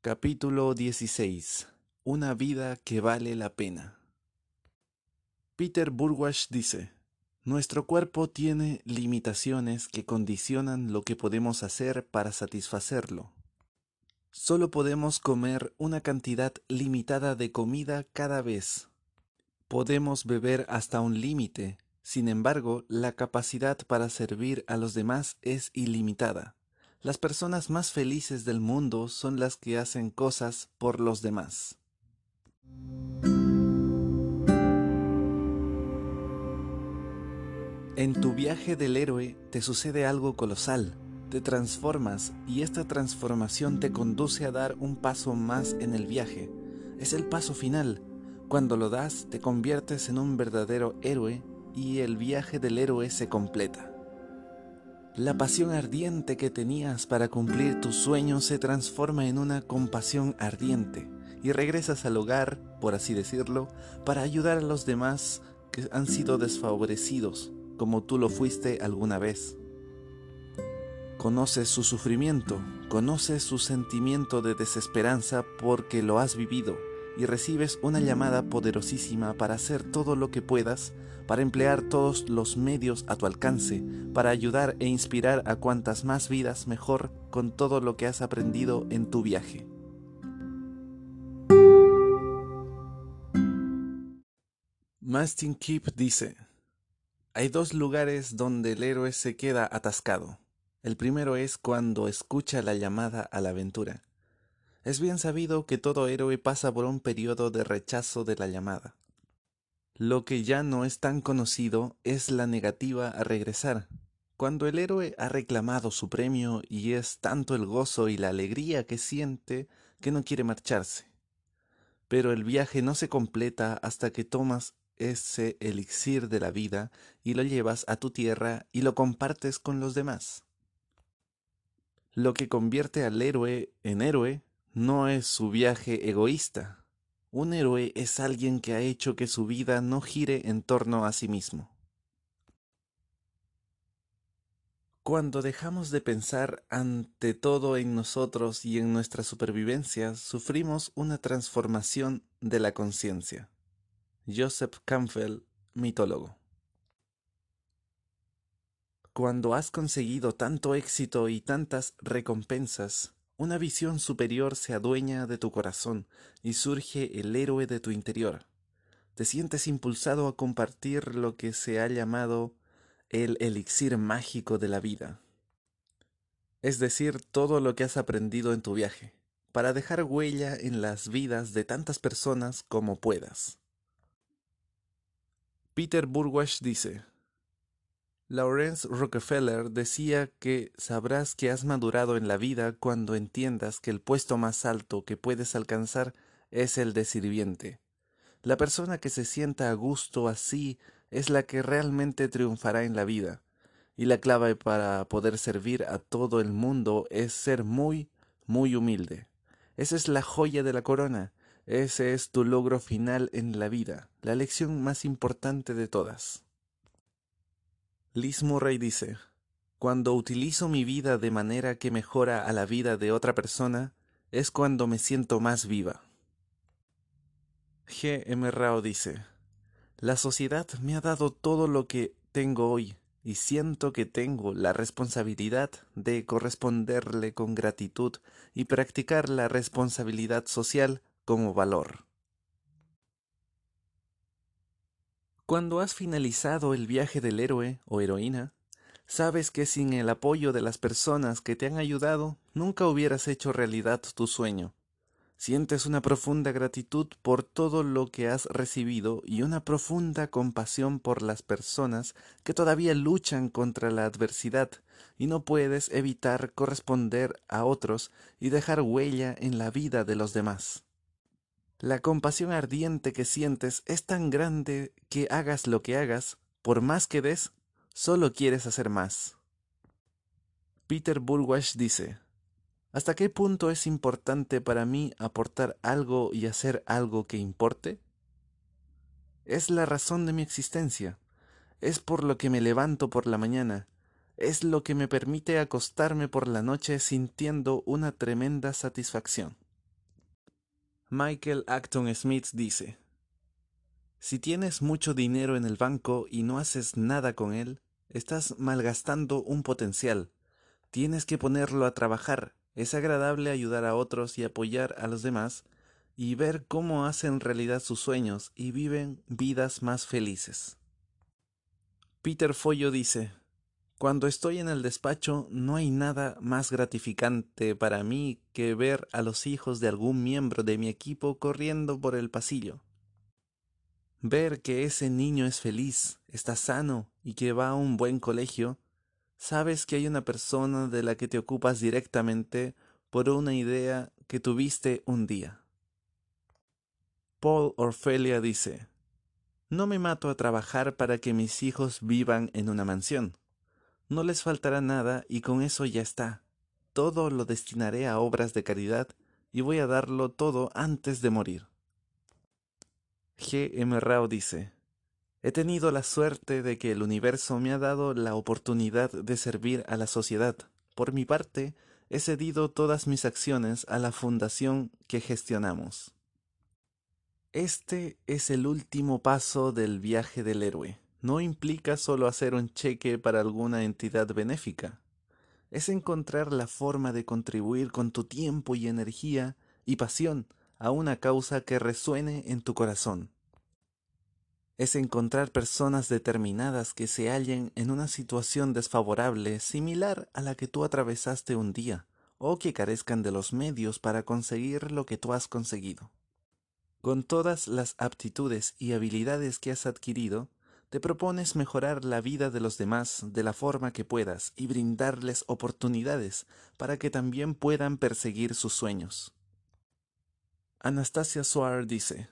Capítulo 16 Una vida que vale la pena Peter Burwash dice, Nuestro cuerpo tiene limitaciones que condicionan lo que podemos hacer para satisfacerlo. Solo podemos comer una cantidad limitada de comida cada vez. Podemos beber hasta un límite, sin embargo, la capacidad para servir a los demás es ilimitada. Las personas más felices del mundo son las que hacen cosas por los demás. En tu viaje del héroe te sucede algo colosal, te transformas y esta transformación te conduce a dar un paso más en el viaje. Es el paso final. Cuando lo das te conviertes en un verdadero héroe y el viaje del héroe se completa. La pasión ardiente que tenías para cumplir tus sueños se transforma en una compasión ardiente y regresas al hogar, por así decirlo, para ayudar a los demás que han sido desfavorecidos, como tú lo fuiste alguna vez. Conoces su sufrimiento, conoces su sentimiento de desesperanza porque lo has vivido y recibes una llamada poderosísima para hacer todo lo que puedas, para emplear todos los medios a tu alcance, para ayudar e inspirar a cuantas más vidas mejor con todo lo que has aprendido en tu viaje. Mastin Keep dice, hay dos lugares donde el héroe se queda atascado. El primero es cuando escucha la llamada a la aventura. Es bien sabido que todo héroe pasa por un periodo de rechazo de la llamada. Lo que ya no es tan conocido es la negativa a regresar. Cuando el héroe ha reclamado su premio y es tanto el gozo y la alegría que siente que no quiere marcharse. Pero el viaje no se completa hasta que tomas ese elixir de la vida y lo llevas a tu tierra y lo compartes con los demás. Lo que convierte al héroe en héroe no es su viaje egoísta. Un héroe es alguien que ha hecho que su vida no gire en torno a sí mismo. Cuando dejamos de pensar ante todo en nosotros y en nuestra supervivencia, sufrimos una transformación de la conciencia. Joseph Campbell, mitólogo. Cuando has conseguido tanto éxito y tantas recompensas, una visión superior se adueña de tu corazón y surge el héroe de tu interior. Te sientes impulsado a compartir lo que se ha llamado el elixir mágico de la vida. Es decir, todo lo que has aprendido en tu viaje, para dejar huella en las vidas de tantas personas como puedas. Peter Burwash dice, Lawrence Rockefeller decía que sabrás que has madurado en la vida cuando entiendas que el puesto más alto que puedes alcanzar es el de sirviente. La persona que se sienta a gusto así es la que realmente triunfará en la vida, y la clave para poder servir a todo el mundo es ser muy, muy humilde. Esa es la joya de la corona, ese es tu logro final en la vida, la lección más importante de todas. Liz Murray dice, Cuando utilizo mi vida de manera que mejora a la vida de otra persona, es cuando me siento más viva. G. M. Rao dice, La sociedad me ha dado todo lo que tengo hoy y siento que tengo la responsabilidad de corresponderle con gratitud y practicar la responsabilidad social como valor. Cuando has finalizado el viaje del héroe o heroína, sabes que sin el apoyo de las personas que te han ayudado, nunca hubieras hecho realidad tu sueño. Sientes una profunda gratitud por todo lo que has recibido y una profunda compasión por las personas que todavía luchan contra la adversidad y no puedes evitar corresponder a otros y dejar huella en la vida de los demás. La compasión ardiente que sientes es tan grande que hagas lo que hagas, por más que des, solo quieres hacer más. Peter Burwash dice, ¿Hasta qué punto es importante para mí aportar algo y hacer algo que importe? Es la razón de mi existencia, es por lo que me levanto por la mañana, es lo que me permite acostarme por la noche sintiendo una tremenda satisfacción. Michael Acton Smith dice, Si tienes mucho dinero en el banco y no haces nada con él, estás malgastando un potencial. Tienes que ponerlo a trabajar. Es agradable ayudar a otros y apoyar a los demás y ver cómo hacen realidad sus sueños y viven vidas más felices. Peter Follo dice, cuando estoy en el despacho no hay nada más gratificante para mí que ver a los hijos de algún miembro de mi equipo corriendo por el pasillo. Ver que ese niño es feliz, está sano y que va a un buen colegio, sabes que hay una persona de la que te ocupas directamente por una idea que tuviste un día. Paul Orfelia dice, No me mato a trabajar para que mis hijos vivan en una mansión no les faltará nada y con eso ya está. Todo lo destinaré a obras de caridad y voy a darlo todo antes de morir. G. M. Rao dice, He tenido la suerte de que el universo me ha dado la oportunidad de servir a la sociedad. Por mi parte, he cedido todas mis acciones a la fundación que gestionamos. Este es el último paso del viaje del héroe no implica solo hacer un cheque para alguna entidad benéfica. Es encontrar la forma de contribuir con tu tiempo y energía y pasión a una causa que resuene en tu corazón. Es encontrar personas determinadas que se hallen en una situación desfavorable similar a la que tú atravesaste un día, o que carezcan de los medios para conseguir lo que tú has conseguido. Con todas las aptitudes y habilidades que has adquirido, te propones mejorar la vida de los demás de la forma que puedas y brindarles oportunidades para que también puedan perseguir sus sueños. Anastasia Soar dice,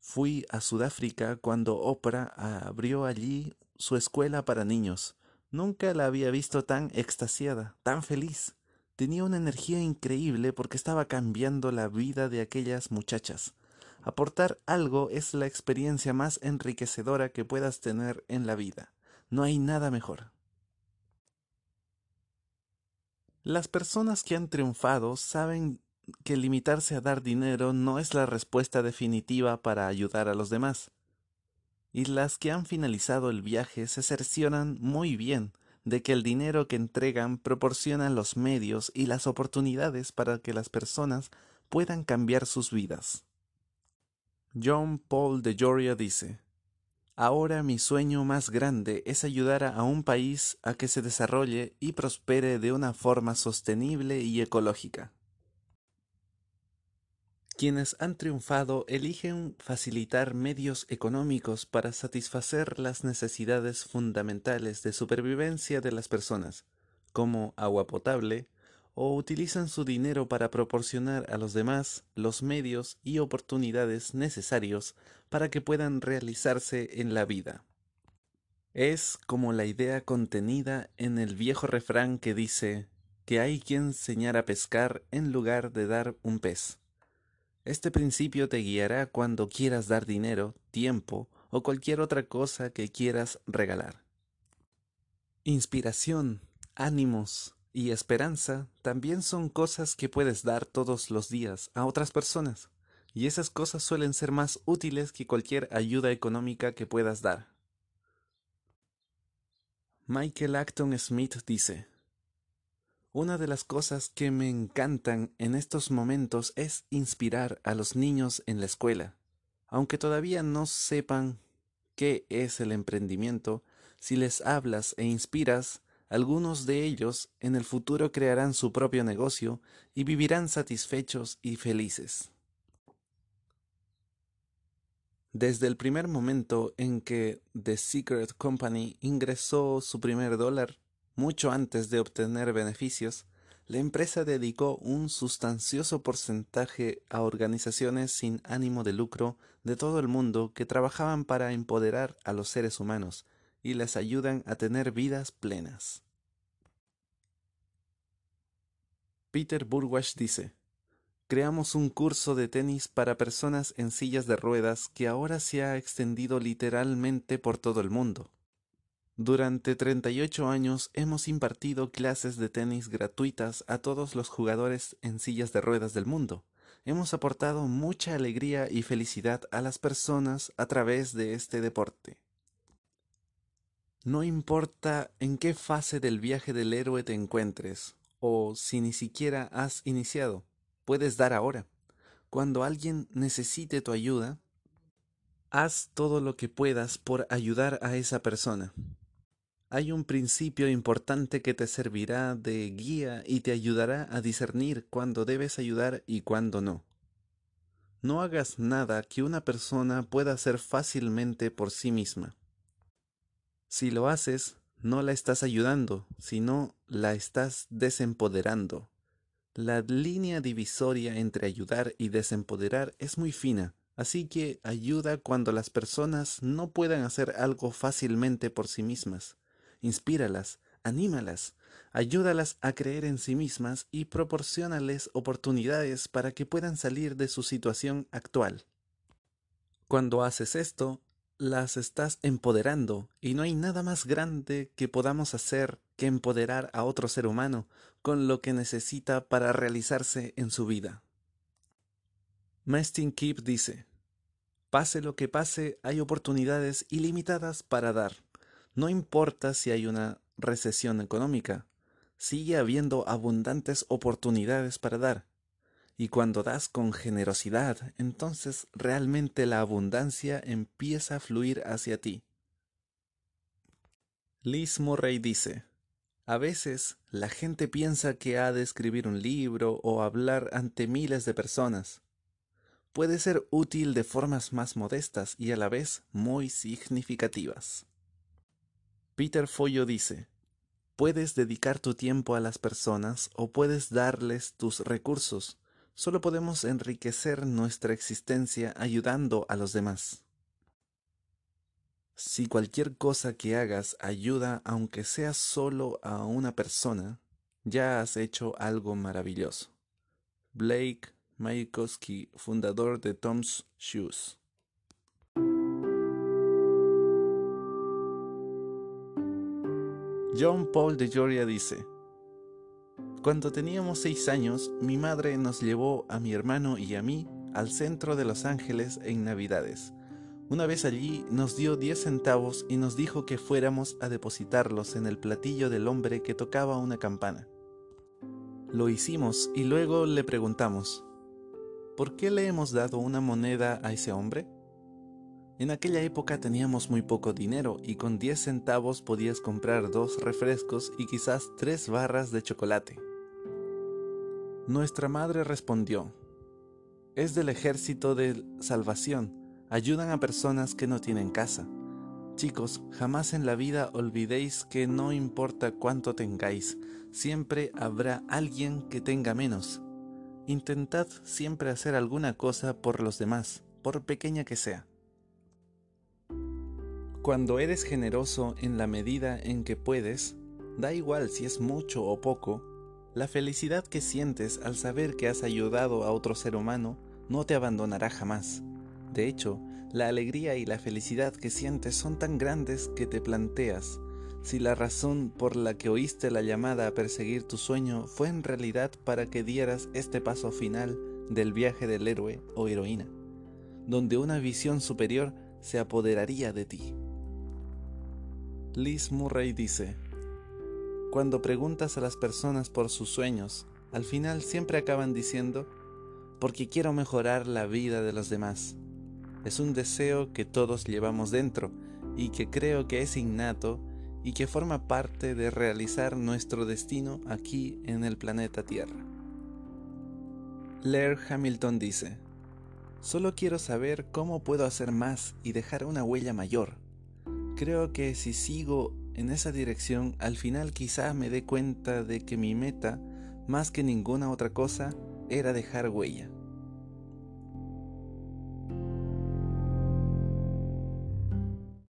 Fui a Sudáfrica cuando Oprah abrió allí su escuela para niños. Nunca la había visto tan extasiada, tan feliz. Tenía una energía increíble porque estaba cambiando la vida de aquellas muchachas. Aportar algo es la experiencia más enriquecedora que puedas tener en la vida. No hay nada mejor. Las personas que han triunfado saben que limitarse a dar dinero no es la respuesta definitiva para ayudar a los demás. Y las que han finalizado el viaje se cercioran muy bien de que el dinero que entregan proporciona los medios y las oportunidades para que las personas puedan cambiar sus vidas. John Paul de Joria dice, Ahora mi sueño más grande es ayudar a un país a que se desarrolle y prospere de una forma sostenible y ecológica. Quienes han triunfado eligen facilitar medios económicos para satisfacer las necesidades fundamentales de supervivencia de las personas, como agua potable, o utilizan su dinero para proporcionar a los demás los medios y oportunidades necesarios para que puedan realizarse en la vida. Es como la idea contenida en el viejo refrán que dice que hay quien enseñar a pescar en lugar de dar un pez. Este principio te guiará cuando quieras dar dinero, tiempo o cualquier otra cosa que quieras regalar. Inspiración, ánimos, y esperanza también son cosas que puedes dar todos los días a otras personas, y esas cosas suelen ser más útiles que cualquier ayuda económica que puedas dar. Michael Acton Smith dice, Una de las cosas que me encantan en estos momentos es inspirar a los niños en la escuela. Aunque todavía no sepan qué es el emprendimiento, si les hablas e inspiras, algunos de ellos en el futuro crearán su propio negocio y vivirán satisfechos y felices. Desde el primer momento en que The Secret Company ingresó su primer dólar, mucho antes de obtener beneficios, la empresa dedicó un sustancioso porcentaje a organizaciones sin ánimo de lucro de todo el mundo que trabajaban para empoderar a los seres humanos y les ayudan a tener vidas plenas. Peter Burwash dice, Creamos un curso de tenis para personas en sillas de ruedas que ahora se ha extendido literalmente por todo el mundo. Durante 38 años hemos impartido clases de tenis gratuitas a todos los jugadores en sillas de ruedas del mundo. Hemos aportado mucha alegría y felicidad a las personas a través de este deporte. No importa en qué fase del viaje del héroe te encuentres, o si ni siquiera has iniciado, puedes dar ahora. Cuando alguien necesite tu ayuda, haz todo lo que puedas por ayudar a esa persona hay un principio importante que te servirá de guía y te ayudará a discernir cuándo debes ayudar y cuándo no. No hagas nada que una persona pueda hacer fácilmente por sí misma. Si lo haces, no la estás ayudando, sino la estás desempoderando. La línea divisoria entre ayudar y desempoderar es muy fina, así que ayuda cuando las personas no puedan hacer algo fácilmente por sí mismas inspíralas, anímalas, ayúdalas a creer en sí mismas y proporcionales oportunidades para que puedan salir de su situación actual. Cuando haces esto, las estás empoderando y no hay nada más grande que podamos hacer que empoderar a otro ser humano con lo que necesita para realizarse en su vida. Mestin Keep dice, Pase lo que pase, hay oportunidades ilimitadas para dar. No importa si hay una recesión económica, sigue habiendo abundantes oportunidades para dar. Y cuando das con generosidad, entonces realmente la abundancia empieza a fluir hacia ti. Liz Murray dice, a veces la gente piensa que ha de escribir un libro o hablar ante miles de personas. Puede ser útil de formas más modestas y a la vez muy significativas. Peter Follo dice, puedes dedicar tu tiempo a las personas o puedes darles tus recursos. Solo podemos enriquecer nuestra existencia ayudando a los demás. Si cualquier cosa que hagas ayuda aunque sea solo a una persona, ya has hecho algo maravilloso. Blake Maykowski, fundador de Tom's Shoes. John Paul de Georgia dice, Cuando teníamos seis años, mi madre nos llevó a mi hermano y a mí al centro de Los Ángeles en Navidades. Una vez allí nos dio diez centavos y nos dijo que fuéramos a depositarlos en el platillo del hombre que tocaba una campana. Lo hicimos y luego le preguntamos, ¿por qué le hemos dado una moneda a ese hombre? En aquella época teníamos muy poco dinero y con 10 centavos podías comprar dos refrescos y quizás tres barras de chocolate. Nuestra madre respondió, es del ejército de salvación, ayudan a personas que no tienen casa. Chicos, jamás en la vida olvidéis que no importa cuánto tengáis, siempre habrá alguien que tenga menos. Intentad siempre hacer alguna cosa por los demás, por pequeña que sea. Cuando eres generoso en la medida en que puedes, da igual si es mucho o poco, la felicidad que sientes al saber que has ayudado a otro ser humano no te abandonará jamás. De hecho, la alegría y la felicidad que sientes son tan grandes que te planteas si la razón por la que oíste la llamada a perseguir tu sueño fue en realidad para que dieras este paso final del viaje del héroe o heroína, donde una visión superior se apoderaría de ti. Liz Murray dice, Cuando preguntas a las personas por sus sueños, al final siempre acaban diciendo, porque quiero mejorar la vida de los demás. Es un deseo que todos llevamos dentro y que creo que es innato y que forma parte de realizar nuestro destino aquí en el planeta Tierra. Laird Hamilton dice, Solo quiero saber cómo puedo hacer más y dejar una huella mayor Creo que si sigo en esa dirección, al final quizá me dé cuenta de que mi meta, más que ninguna otra cosa, era dejar huella.